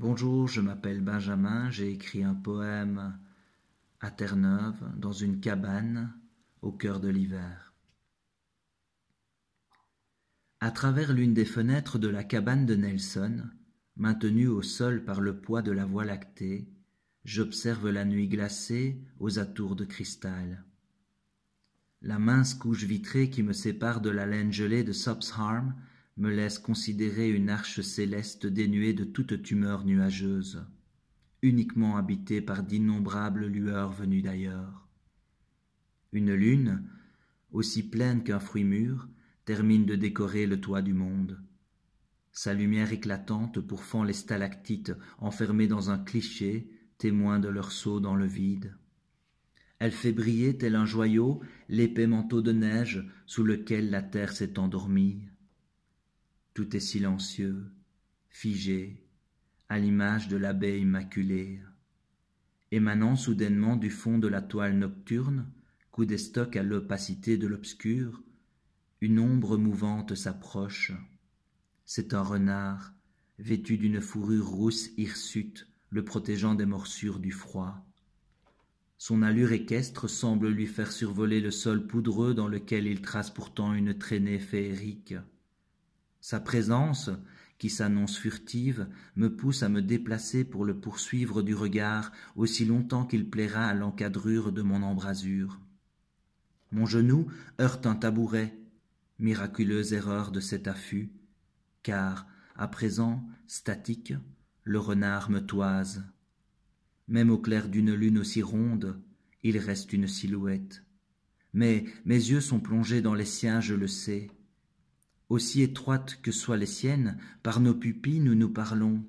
Bonjour, je m'appelle Benjamin, j'ai écrit un poème à Terre-Neuve, dans une cabane, au cœur de l'hiver. À travers l'une des fenêtres de la cabane de Nelson, maintenue au sol par le poids de la voie lactée, j'observe la nuit glacée aux atours de cristal. La mince couche vitrée qui me sépare de la laine gelée de Harm me laisse considérer une arche céleste dénuée de toute tumeur nuageuse, uniquement habitée par d'innombrables lueurs venues d'ailleurs. Une lune, aussi pleine qu'un fruit mûr, termine de décorer le toit du monde. Sa lumière éclatante pourfend les stalactites enfermées dans un cliché, témoin de leur saut dans le vide. Elle fait briller tel un joyau l'épais manteau de neige sous lequel la terre s'est endormie. Tout est silencieux, figé, à l'image de la baie immaculée. Émanant soudainement du fond de la toile nocturne, coup d'estoc à l'opacité de l'obscur, une ombre mouvante s'approche. C'est un renard, vêtu d'une fourrure rousse hirsute, le protégeant des morsures du froid. Son allure équestre semble lui faire survoler le sol poudreux dans lequel il trace pourtant une traînée féerique. Sa présence, qui s'annonce furtive, me pousse à me déplacer pour le poursuivre du regard aussi longtemps qu'il plaira à l'encadrure de mon embrasure. Mon genou heurte un tabouret, miraculeuse erreur de cet affût, car, à présent, statique, le renard me toise. Même au clair d'une lune aussi ronde, il reste une silhouette. Mais mes yeux sont plongés dans les siens, je le sais. Aussi étroites que soient les siennes, par nos pupilles nous nous parlons.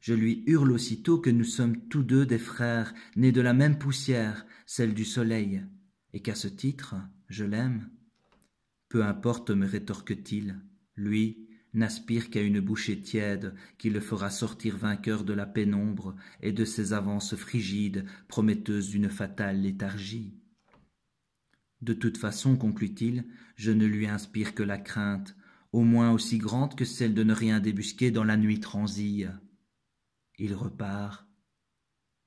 Je lui hurle aussitôt que nous sommes tous deux des frères, nés de la même poussière, celle du soleil, et qu'à ce titre, je l'aime. Peu importe, me rétorque-t-il, lui, n'aspire qu'à une bouchée tiède qui le fera sortir vainqueur de la pénombre et de ses avances frigides prometteuses d'une fatale léthargie. De toute façon, conclut-il, je ne lui inspire que la crainte, au moins aussi grande que celle de ne rien débusquer dans la nuit transille. Il repart,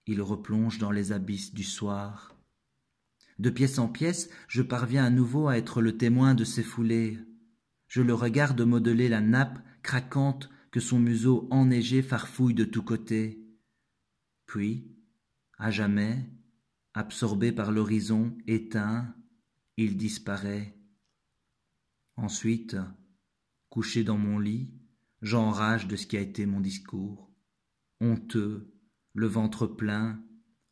il replonge dans les abysses du soir. De pièce en pièce, je parviens à nouveau à être le témoin de ces foulées. Je le regarde modeler la nappe craquante que son museau enneigé farfouille de tous côtés. Puis, à jamais, absorbé par l'horizon éteint, il disparaît. Ensuite, couché dans mon lit, j'enrage de ce qui a été mon discours. Honteux, le ventre plein,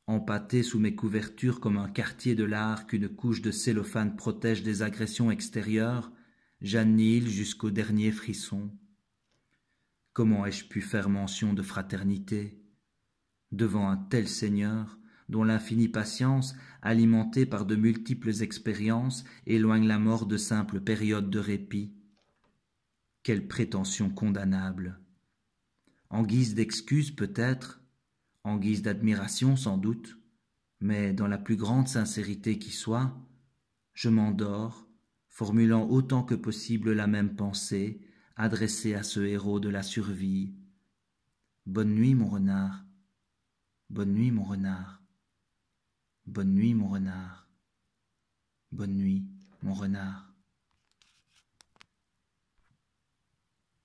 empâté sous mes couvertures comme un quartier de l'art qu'une couche de cellophane protège des agressions extérieures, j'annihile jusqu'au dernier frisson. Comment ai-je pu faire mention de fraternité devant un tel Seigneur dont l'infinie patience, alimentée par de multiples expériences, éloigne la mort de simples périodes de répit? Quelle prétention condamnable En guise d'excuse peut-être, en guise d'admiration sans doute, mais dans la plus grande sincérité qui soit, je m'endors formulant autant que possible la même pensée adressée à ce héros de la survie. Bonne nuit, mon renard. Bonne nuit, mon renard. Bonne nuit, mon renard. Bonne nuit, mon renard.